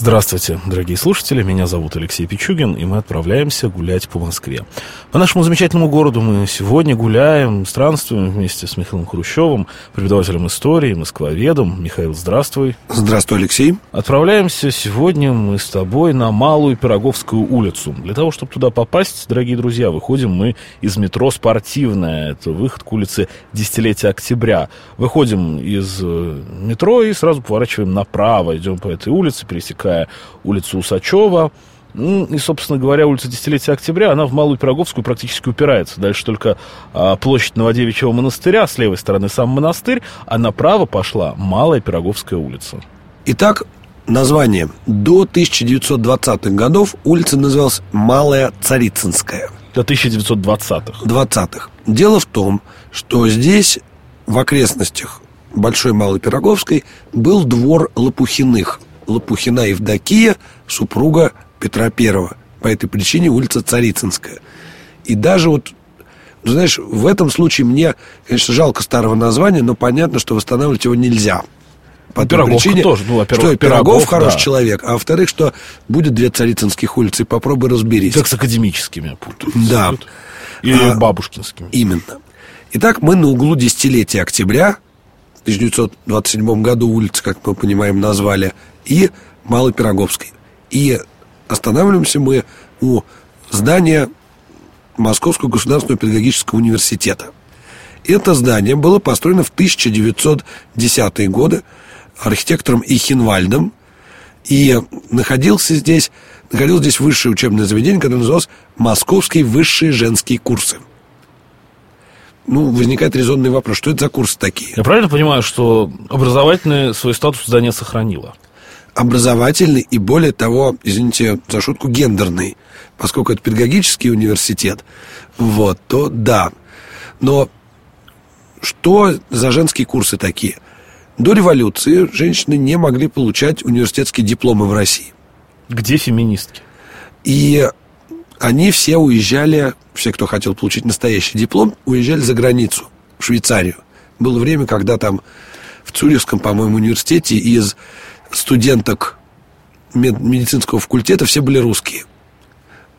Здравствуйте, дорогие слушатели, меня зовут Алексей Пичугин, и мы отправляемся гулять по Москве. По нашему замечательному городу мы сегодня гуляем, странствуем вместе с Михаилом Хрущевым, преподавателем истории, москвоведом. Михаил, здравствуй. Здравствуй, Алексей. Отправляемся сегодня мы с тобой на Малую Пироговскую улицу. Для того, чтобы туда попасть, дорогие друзья, выходим мы из метро «Спортивная». Это выход к улице Десятилетия Октября. Выходим из э, метро и сразу поворачиваем направо, идем по этой улице, пересекаем такая улица Усачева. Ну, и, собственно говоря, улица Десятилетия Октября, она в Малую Пироговскую практически упирается. Дальше только а, площадь Новодевичьего монастыря, с левой стороны сам монастырь, а направо пошла Малая Пироговская улица. Итак, название. До 1920-х годов улица называлась Малая Царицынская. До 1920-х. 20-х. Дело в том, что здесь, в окрестностях Большой Малой Пироговской, был двор Лопухиных – Лопухина Евдокия, супруга Петра Первого. По этой причине улица Царицынская. И даже вот, ну, знаешь, в этом случае мне, конечно, жалко старого названия, но понятно, что восстанавливать его нельзя. По той причине, тоже, ну, во-первых, что Пирогов, Пирогов хороший да. человек, а во-вторых, что будет две Царицынских улицы, попробуй разберись. Как с академическими путают. Да. Или а, бабушкинскими. Именно. Итак, мы на углу десятилетия октября, в 1927 году улицы, как мы понимаем, назвали, и Малой Пироговской. И останавливаемся мы у здания Московского государственного педагогического университета. Это здание было построено в 1910-е годы архитектором Ихенвальдом, и находился здесь, находилось здесь высшее учебное заведение, которое называлось Московские высшие женские курсы. Ну, возникает резонный вопрос, что это за курсы такие? Я правильно понимаю, что образовательный свой статус здание сохранило? образовательный и, более того, извините за шутку, гендерный. Поскольку это педагогический университет, вот, то да. Но что за женские курсы такие? До революции женщины не могли получать университетские дипломы в России. Где феминистки? И они все уезжали, все, кто хотел получить настоящий диплом, уезжали за границу, в Швейцарию. Было время, когда там в Цюрихском, по-моему, университете из студенток медицинского факультета все были русские.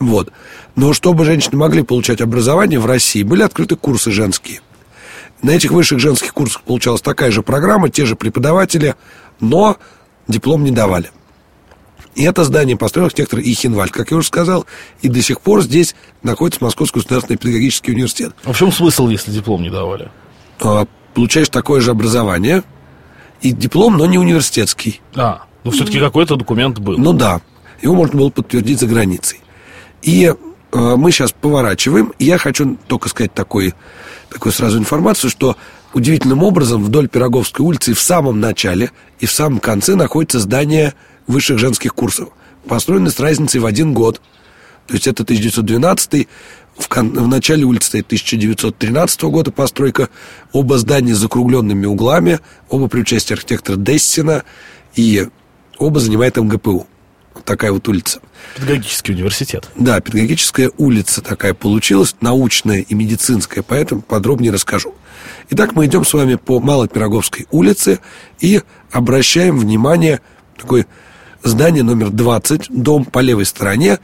Вот. Но чтобы женщины могли получать образование в России, были открыты курсы женские. На этих высших женских курсах получалась такая же программа, те же преподаватели, но диплом не давали. И это здание построил архитектор Ихенвальд, как я уже сказал, и до сих пор здесь находится Московский государственный педагогический университет. А в чем смысл, если диплом не давали? А, получаешь такое же образование – и диплом, но не университетский. А, ну все-таки какой-то документ был. Ну да, его можно было подтвердить за границей. И э, мы сейчас поворачиваем, я хочу только сказать такой, такую сразу информацию, что удивительным образом вдоль Пироговской улицы в самом начале и в самом конце находится здание высших женских курсов, построено с разницей в один год. То есть это 1912 в, кон- в начале улицы стоит 1913 года постройка. Оба здания с закругленными углами, оба при участии архитектора Дессина, и оба занимает МГПУ. Вот такая вот улица. Педагогический университет. Да, педагогическая улица такая получилась, научная и медицинская, поэтому подробнее расскажу. Итак, мы идем с вами по Малопироговской улице и обращаем внимание такое здание номер 20, дом по левой стороне,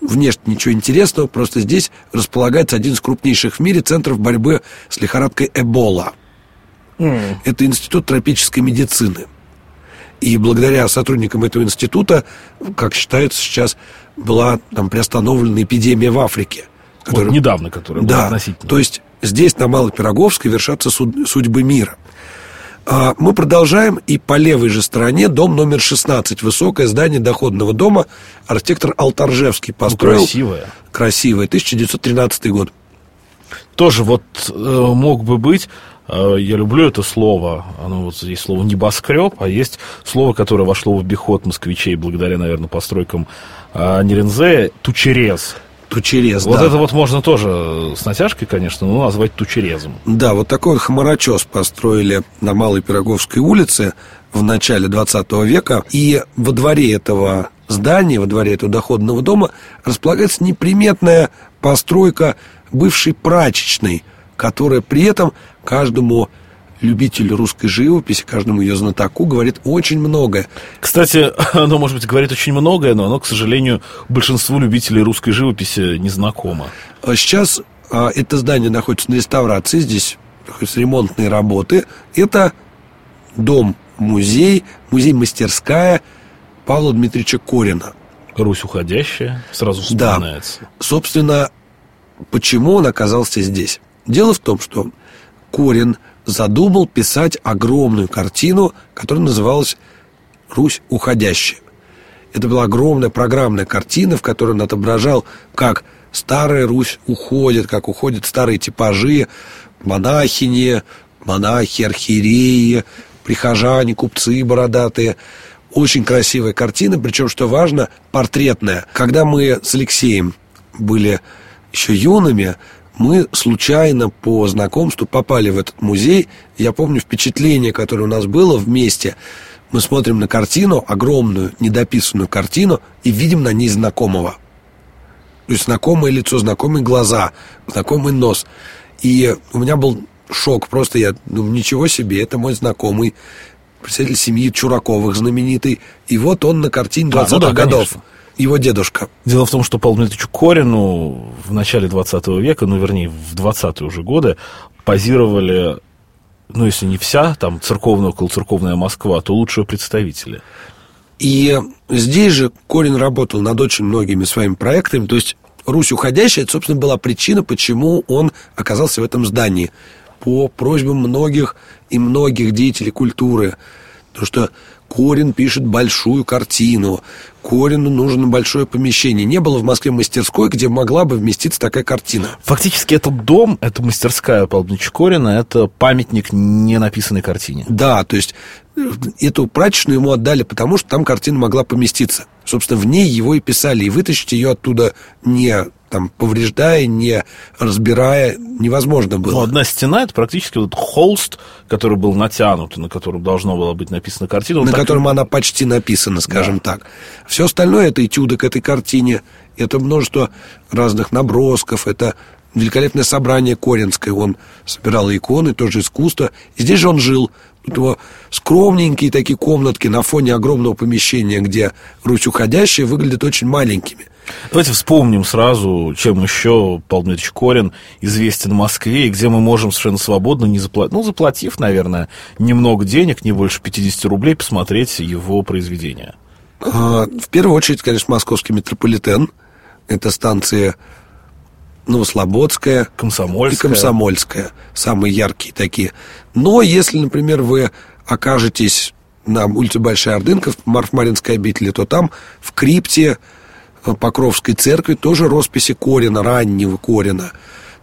внешне ничего интересного, просто здесь располагается один из крупнейших в мире центров борьбы с лихорадкой Эбола. Mm. Это институт тропической медицины. И благодаря сотрудникам этого института, как считается сейчас, была там приостановлена эпидемия в Африке. Которая... Вот недавно, которая да, была относительно. То есть здесь, на Малопироговской, вершатся суд... судьбы мира. А, мы продолжаем, и по левой же стороне дом номер 16, высокое здание доходного дома, архитектор Алтаржевский построил. Ну, красивое. Красивое, 1913 год. Тоже вот э, мог бы быть, э, я люблю это слово, оно вот здесь слово небоскреб, а есть слово, которое вошло в обиход москвичей благодаря, наверное, постройкам э, Нерензе, тучерез. Тучерез, Вот да. это вот можно тоже с натяжкой, конечно, но назвать тучерезом. Да, вот такой вот хмарочес построили на Малой Пироговской улице в начале 20 века. И во дворе этого здания, во дворе этого доходного дома располагается неприметная постройка бывшей прачечной, которая при этом каждому любителю русской живописи, каждому ее знатоку говорит очень многое. Кстати, оно, может быть, говорит очень многое, но оно, к сожалению, большинству любителей русской живописи не знакомо. А Сейчас а, это здание находится на реставрации, здесь ремонтные работы. Это дом-музей, музей-мастерская Павла Дмитриевича Корина. Русь уходящая, сразу Да. вспоминается. Собственно, почему он оказался здесь? Дело в том, что Корин задумал писать огромную картину, которая называлась «Русь уходящая». Это была огромная программная картина, в которой он отображал, как старая Русь уходит, как уходят старые типажи, монахини, монахи, архиереи, прихожане, купцы бородатые. Очень красивая картина, причем, что важно, портретная. Когда мы с Алексеем были еще юными, мы случайно по знакомству попали в этот музей. Я помню впечатление, которое у нас было вместе. Мы смотрим на картину, огромную, недописанную картину, и видим на ней знакомого. То есть знакомое лицо, знакомые глаза, знакомый нос. И у меня был шок. Просто я думаю, ничего себе, это мой знакомый, представитель семьи Чураковых знаменитый. И вот он на картине А, ну 20-х да, годов. конечно. Его дедушка. Дело в том, что Павлу Дмитриевичу Корину в начале 20 века, ну, вернее, в 20-е уже годы, позировали, ну, если не вся, там, церковная, околоцерковная Москва, то лучшие представители. И здесь же Корин работал над очень многими своими проектами. То есть Русь уходящая, это, собственно, была причина, почему он оказался в этом здании. По просьбам многих и многих деятелей культуры. Потому что Корин пишет большую картину. Корину нужно большое помещение. Не было в Москве мастерской, где могла бы вместиться такая картина. Фактически этот дом, эта мастерская Павла Дмитриевича Корина, это памятник не написанной картине. Да, то есть э, эту прачечную ему отдали, потому что там картина могла поместиться. Собственно, в ней его и писали, и вытащить ее оттуда не там, повреждая, не разбирая, невозможно было. Ну, одна стена, это практически вот холст, который был натянут, на котором должно было быть написана картина. Он на так- котором она почти написана, скажем так. Все остальное это этюды к этой картине, это множество разных набросков, это великолепное собрание Коринское. Он собирал иконы, тоже искусство. И здесь же он жил. Тут его скромненькие такие комнатки на фоне огромного помещения, где Русь уходящая, выглядят очень маленькими. Давайте вспомним сразу, чем еще Павел Дмитриевич Корин известен в Москве, и где мы можем совершенно свободно, не заплатив, ну, заплатив, наверное, немного денег, не больше 50 рублей, посмотреть его произведения. А, В первую очередь, конечно, московский метрополитен. Это станция Новослободская, Комсомольская. и Комсомольская. Самые яркие такие. Но если, например, вы окажетесь на улице Большая Ордынка, в Марфмаринской обители, то там в крипте Покровской церкви тоже росписи Корина, раннего Корина.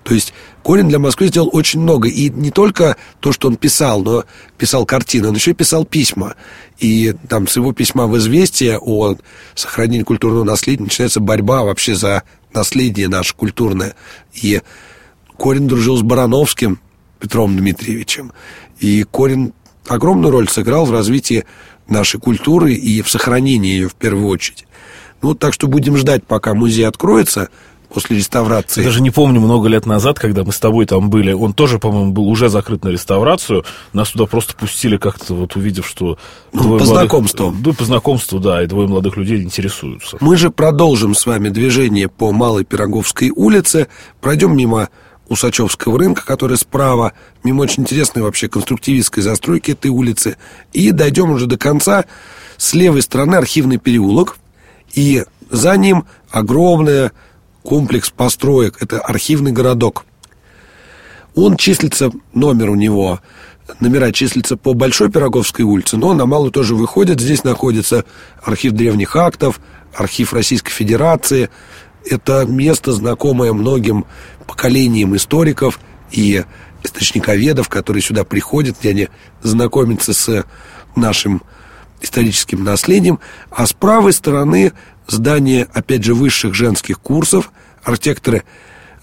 То есть Корин для Москвы сделал очень много. И не только то, что он писал, но писал картины, он еще и писал письма. И там с его письма в «Известие» о сохранении культурного наследия начинается борьба вообще за наследие наше культурное. И Корин дружил с Барановским Петром Дмитриевичем. И Корин огромную роль сыграл в развитии нашей культуры и в сохранении ее в первую очередь. Ну, так что будем ждать, пока музей откроется после реставрации. Я даже не помню, много лет назад, когда мы с тобой там были, он тоже, по-моему, был уже закрыт на реставрацию. Нас туда просто пустили как-то, вот увидев, что... Ну, по молодых- знакомству. Да, по знакомству, да, и двое молодых людей интересуются. Мы же продолжим с вами движение по Малой Пироговской улице, пройдем мимо Усачевского рынка, который справа, мимо очень интересной вообще конструктивистской застройки этой улицы, и дойдем уже до конца. С левой стороны архивный переулок, и за ним огромный комплекс построек, это архивный городок. Он числится, номер у него, номера числятся по Большой Пироговской улице, но на Малую тоже выходит. Здесь находится архив древних актов, архив Российской Федерации. Это место, знакомое многим поколениям историков и источниковедов, которые сюда приходят, где они знакомятся с нашим историческим наследием. А с правой стороны здание, опять же, высших женских курсов, архитекторы,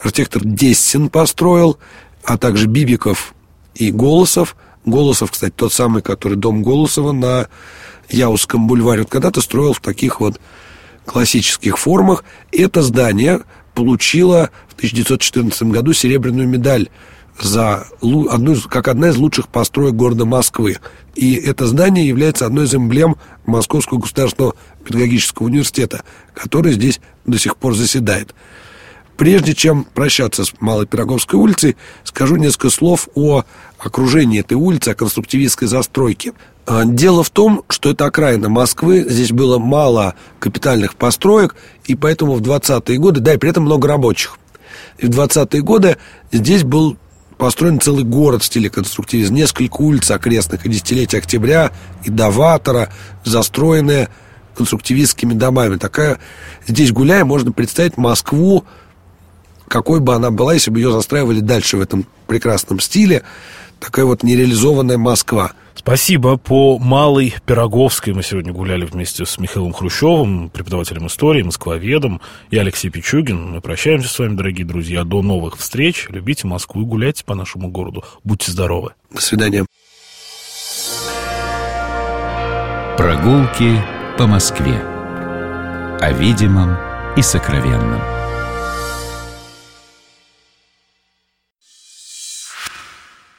архитектор Дестин построил, а также Бибиков и Голосов. Голосов, кстати, тот самый, который дом Голосова на Яузском бульваре. Вот когда-то строил в таких вот классических формах. Это здание получило в 1914 году серебряную медаль за одну из, как одна из лучших построек города Москвы. И это здание является одной из эмблем Московского государственного педагогического университета, который здесь до сих пор заседает. Прежде чем прощаться с Малой Пироговской улицей, скажу несколько слов о окружении этой улицы, о конструктивистской застройке. А, дело в том, что это окраина Москвы, здесь было мало капитальных построек, и поэтому в 20-е годы, да, и при этом много рабочих. И в 20-е годы здесь был построен целый город в стиле конструктивизм, несколько улиц окрестных и десятилетия октября, и Даватора, застроенные конструктивистскими домами. Такая, здесь гуляя, можно представить Москву, какой бы она была, если бы ее застраивали дальше в этом прекрасном стиле. Такая вот нереализованная Москва – Спасибо. По Малой Пироговской мы сегодня гуляли вместе с Михаилом Хрущевым, преподавателем истории, москвоведом, и Алексей Пичугин. Мы прощаемся с вами, дорогие друзья. До новых встреч. Любите Москву и гуляйте по нашему городу. Будьте здоровы. До свидания. Прогулки по Москве. О видимом и сокровенном.